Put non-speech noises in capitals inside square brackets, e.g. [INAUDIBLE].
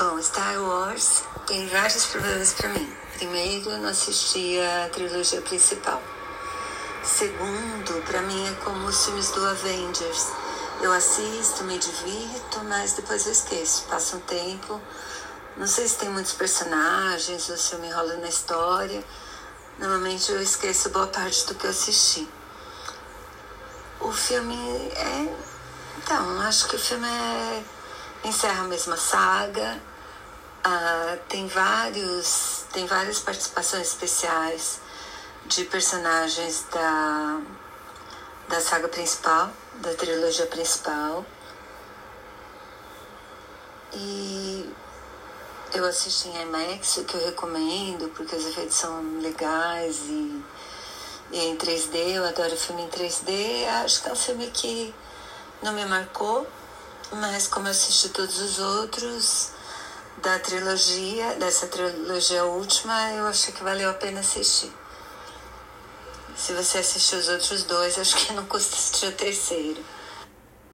Bom, Star Wars tem vários problemas para mim. Primeiro, eu não assisti a trilogia principal. Segundo, para mim é como os filmes do Avengers. Eu assisto, me divirto, mas depois eu esqueço. Passa um tempo, não sei se tem muitos personagens ou se eu me enrolo na história. Normalmente eu esqueço boa parte do que eu assisti. O filme é. Então, acho que o filme é. Encerra a mesma saga. Ah, tem vários. tem várias participações especiais de personagens da, da saga principal, da trilogia principal. E eu assisti em IMAX, o que eu recomendo, porque os efeitos são legais e, e em 3D, eu adoro filme em 3D. Acho que é um filme que não me marcou, mas como eu assisti todos os outros da trilogia, dessa trilogia última, eu achei que valeu a pena assistir. Se você assistiu os outros dois, [LAUGHS] acho que não custa assistir o terceiro.